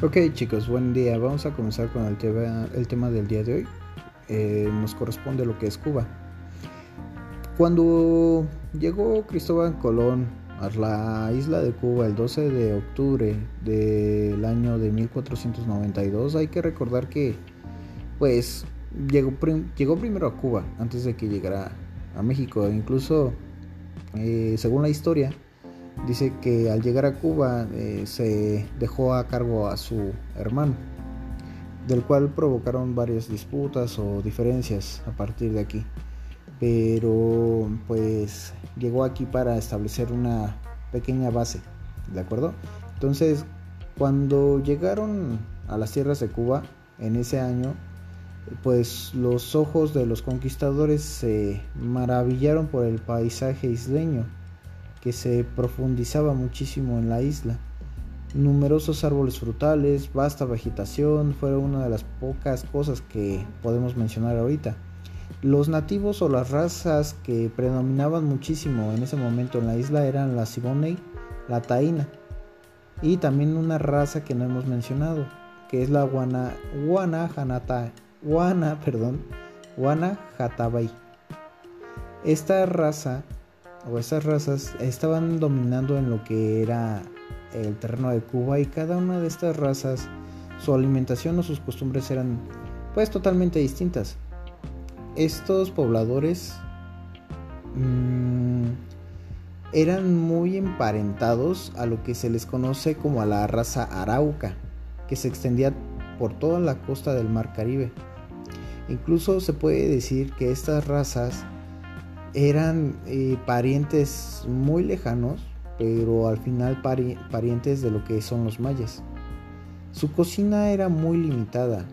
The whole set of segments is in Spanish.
Ok chicos, buen día. Vamos a comenzar con el tema, el tema del día de hoy. Eh, nos corresponde lo que es Cuba. Cuando llegó Cristóbal Colón a la isla de Cuba el 12 de octubre del año de 1492, hay que recordar que pues llegó, llegó primero a Cuba antes de que llegara a México. Incluso, eh, según la historia, dice que al llegar a Cuba eh, se dejó a cargo a su hermano, del cual provocaron varias disputas o diferencias a partir de aquí. Pero pues llegó aquí para establecer una pequeña base, ¿de acuerdo? Entonces, cuando llegaron a las tierras de Cuba en ese año, pues los ojos de los conquistadores se maravillaron por el paisaje isleño que se profundizaba muchísimo en la isla. Numerosos árboles frutales, vasta vegetación fueron una de las pocas cosas que podemos mencionar ahorita. Los nativos o las razas que predominaban muchísimo en ese momento en la isla eran la Siboney, la Taína y también una raza que no hemos mencionado, que es la Guana, Guana, Guana, perdón, Guana Esta raza o esas razas estaban dominando en lo que era el terreno de Cuba y cada una de estas razas su alimentación o sus costumbres eran pues totalmente distintas. Estos pobladores mmm, eran muy emparentados a lo que se les conoce como a la raza arauca, que se extendía por toda la costa del Mar Caribe. Incluso se puede decir que estas razas eran eh, parientes muy lejanos, pero al final parientes de lo que son los mayas. Su cocina era muy limitada.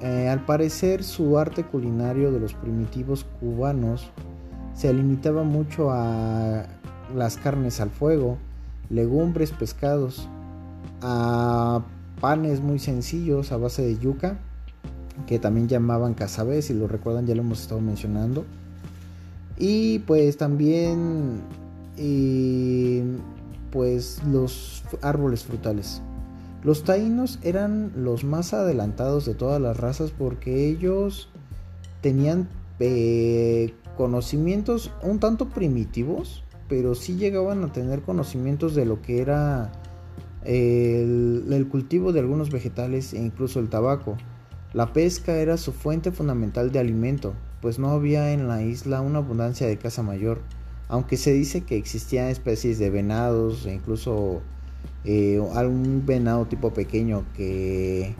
Eh, al parecer su arte culinario de los primitivos cubanos se limitaba mucho a las carnes al fuego, legumbres, pescados, a panes muy sencillos a base de yuca, que también llamaban casabés, si lo recuerdan ya lo hemos estado mencionando y pues también pues los árboles frutales. Los taínos eran los más adelantados de todas las razas porque ellos tenían eh, conocimientos un tanto primitivos, pero sí llegaban a tener conocimientos de lo que era el cultivo de algunos vegetales e incluso el tabaco. La pesca era su fuente fundamental de alimento, pues no había en la isla una abundancia de caza mayor, aunque se dice que existían especies de venados e incluso eh, algún venado tipo pequeño que,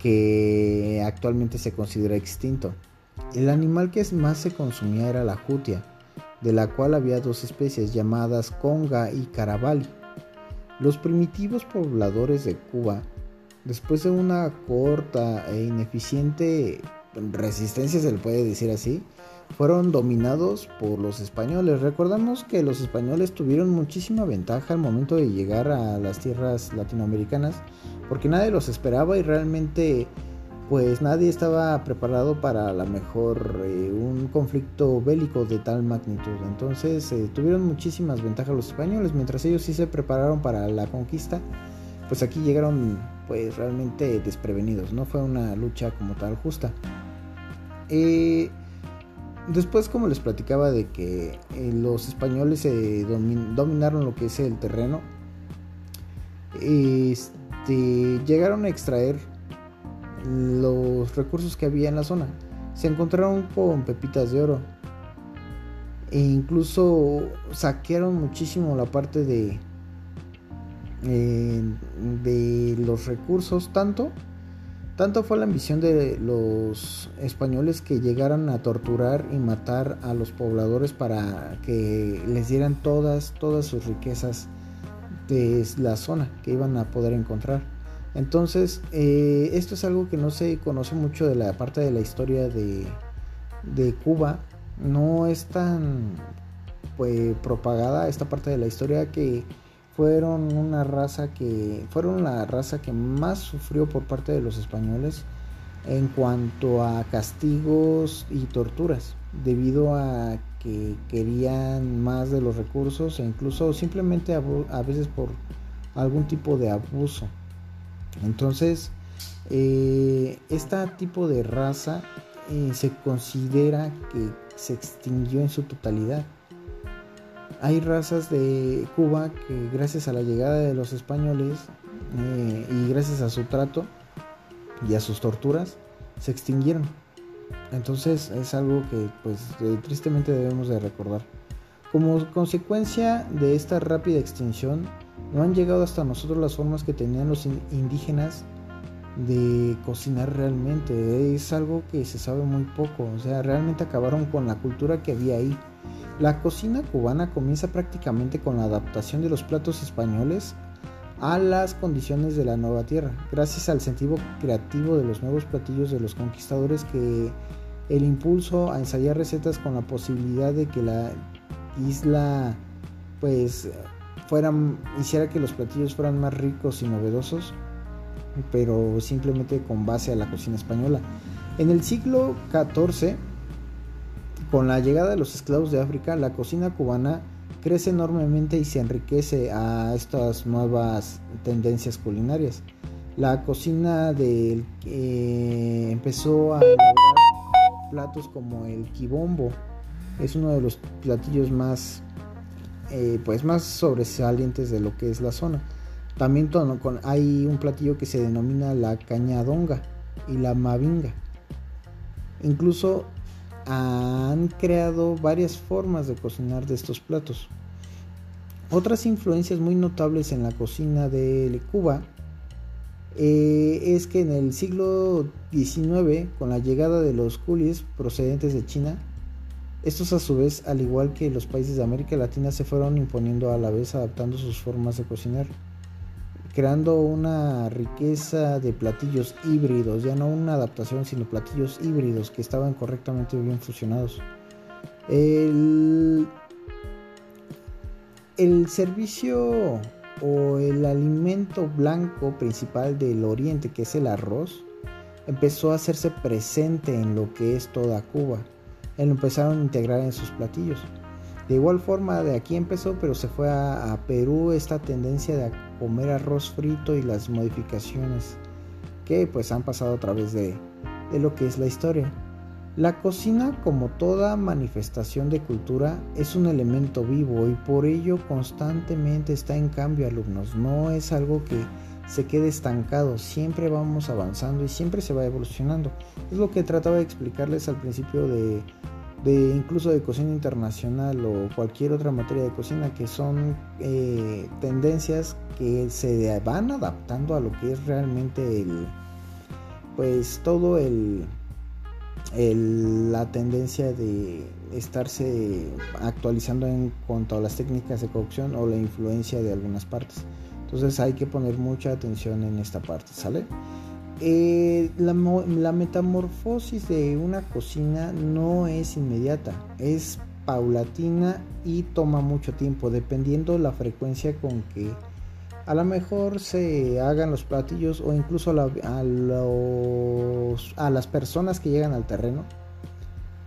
que actualmente se considera extinto. El animal que más se consumía era la jutia, de la cual había dos especies llamadas conga y carabali. Los primitivos pobladores de Cuba, después de una corta e ineficiente resistencia, se le puede decir así, fueron dominados por los españoles. Recordamos que los españoles tuvieron muchísima ventaja al momento de llegar a las tierras latinoamericanas, porque nadie los esperaba y realmente pues nadie estaba preparado para a lo mejor eh, un conflicto bélico de tal magnitud. Entonces eh, tuvieron muchísimas ventajas los españoles, mientras ellos sí se prepararon para la conquista, pues aquí llegaron pues realmente desprevenidos, no fue una lucha como tal justa. Eh, después, como les platicaba de que eh, los españoles dominaron lo que es el terreno, este, llegaron a extraer los recursos que había en la zona. Se encontraron con pepitas de oro. E incluso saquearon muchísimo la parte de, de los recursos, tanto tanto fue la ambición de los españoles que llegaran a torturar y matar a los pobladores para que les dieran todas, todas sus riquezas de la zona que iban a poder encontrar. Entonces, eh, esto es algo que no se conoce mucho de la parte de la historia de, de Cuba. No es tan pues, propagada esta parte de la historia que fueron una raza que fueron la raza que más sufrió por parte de los españoles en cuanto a castigos y torturas debido a que querían más de los recursos e incluso simplemente a veces por algún tipo de abuso Entonces, este tipo de raza eh, se considera que se extinguió en su totalidad. Hay razas de Cuba que gracias a la llegada de los españoles eh, y gracias a su trato y a sus torturas se extinguieron. Entonces es algo que pues tristemente debemos de recordar. Como consecuencia de esta rápida extinción, no han llegado hasta nosotros las formas que tenían los indígenas de cocinar realmente. Es algo que se sabe muy poco. O sea, realmente acabaron con la cultura que había ahí. La cocina cubana comienza prácticamente con la adaptación de los platos españoles a las condiciones de la nueva tierra, gracias al sentido creativo de los nuevos platillos de los conquistadores que el impulso a ensayar recetas con la posibilidad de que la isla pues fueran hiciera que los platillos fueran más ricos y novedosos pero simplemente con base a la cocina española. En el siglo XIV, con la llegada de los esclavos de África, la cocina cubana crece enormemente y se enriquece a estas nuevas tendencias culinarias. La cocina del eh, empezó a elaborar platos como el quibombo, es uno de los platillos más eh, pues más sobresalientes de lo que es la zona. También hay un platillo que se denomina la cañadonga y la mavinga. Incluso han creado varias formas de cocinar de estos platos. Otras influencias muy notables en la cocina de Cuba eh, es que en el siglo XIX, con la llegada de los coolies procedentes de China, estos a su vez, al igual que los países de América Latina, se fueron imponiendo a la vez adaptando sus formas de cocinar creando una riqueza de platillos híbridos, ya no una adaptación, sino platillos híbridos que estaban correctamente bien fusionados. El, servicio o el alimento blanco principal del oriente, que es el arroz, empezó a hacerse presente en lo que es toda Cuba. Lo empezaron a integrar en sus platillos. De igual forma, de aquí empezó, pero se fue a, Perú esta tendencia de comer arroz frito y las modificaciones que pues han pasado a través de, de lo que es la historia. La cocina, como toda manifestación de cultura, es un elemento vivo y por ello constantemente está en cambio, alumnos. No es algo que se quede estancado, siempre vamos avanzando y siempre se va evolucionando. Es lo que trataba de explicarles al principio de, de incluso de cocina internacional o cualquier otra materia de cocina que son eh, tendencias que se van adaptando a lo que es realmente el pues todo el, la tendencia de estarse actualizando en cuanto a las técnicas de cocción o la influencia de algunas partes. Entonces hay que poner mucha atención en esta parte sale eh, la, metamorfosis de una cocina no es inmediata, es paulatina y toma mucho tiempo, dependiendo la frecuencia con que a lo mejor se hagan los platillos o incluso a, a las personas que llegan al terreno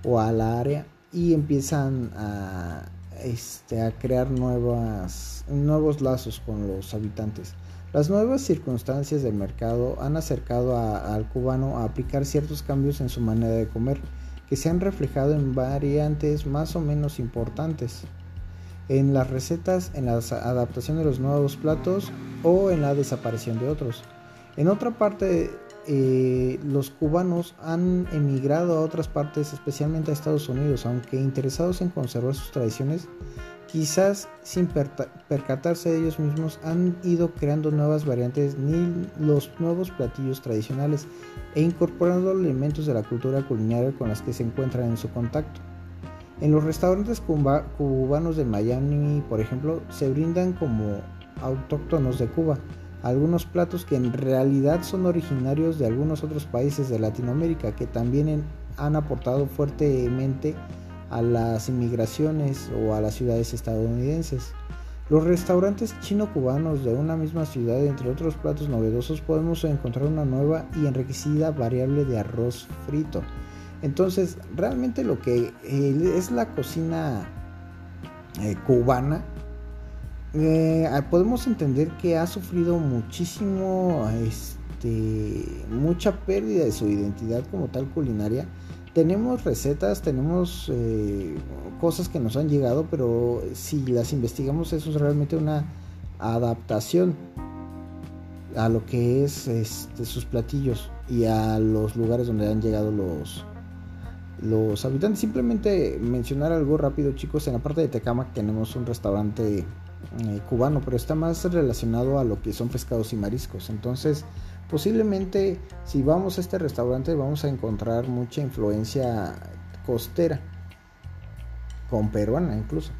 o al área y empiezan a, este, a crear nuevas, nuevos lazos con los habitantes. Las nuevas circunstancias del mercado han acercado al cubano a aplicar ciertos cambios en su manera de comer, que se han reflejado en variantes más o menos importantes, en las recetas, en la adaptación de los nuevos platos o en la desaparición de otros. En otra parte, eh, los cubanos han emigrado a otras partes, especialmente a Estados Unidos, aunque interesados en conservar sus tradiciones, quizás sin percatarse de ellos mismos, han ido creando nuevas variantes ni los nuevos platillos tradicionales e incorporando elementos de la cultura culinaria con las que se encuentran en su contacto. En los restaurantes cubanos de Miami, por ejemplo, se brindan como autóctonos de Cuba algunos platos que en realidad son originarios de algunos otros países de Latinoamérica que también han aportado fuertemente a las inmigraciones o a las ciudades estadounidenses. Los restaurantes chino-cubanos de una misma ciudad, entre otros platos novedosos, podemos encontrar una nueva y enriquecida variable de arroz frito. Entonces, realmente lo que eh, es la cocina eh, cubana, eh, podemos entender que ha sufrido muchísimo este, mucha pérdida de su identidad como tal culinaria. Tenemos recetas, tenemos eh, cosas que nos han llegado, pero si las investigamos eso es realmente una adaptación a lo que es este, sus platillos y a los lugares donde han llegado los, los habitantes. Simplemente mencionar algo rápido, chicos. En la parte de Tecamac tenemos un restaurante eh, cubano, pero está más relacionado a lo que son pescados y mariscos. Entonces, posiblemente si vamos a este restaurante vamos a encontrar mucha influencia costera, con peruana incluso.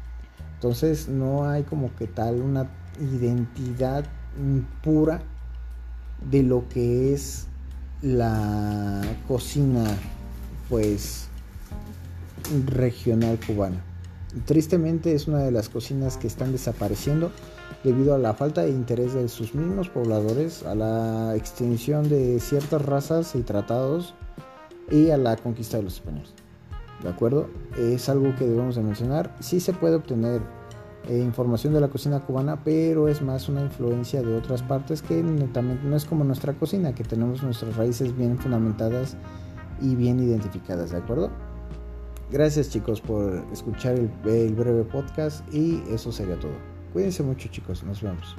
Entonces, no hay como que tal una identidad pura de lo que es la cocina pues regional cubana. Tristemente es una de las cocinas que están desapareciendo debido a la falta de interés de sus mismos pobladores, a la extinción de ciertas razas y tratados y a la conquista de los españoles. ¿De acuerdo? Es algo que debemos de mencionar. Sí se puede obtener eh, información de la cocina cubana, pero es más una influencia de otras partes que netamente no es como nuestra cocina, que tenemos nuestras raíces bien fundamentadas y bien identificadas, ¿de acuerdo? Gracias chicos por escuchar el, breve podcast y eso sería todo. Cuídense mucho chicos, nos vemos.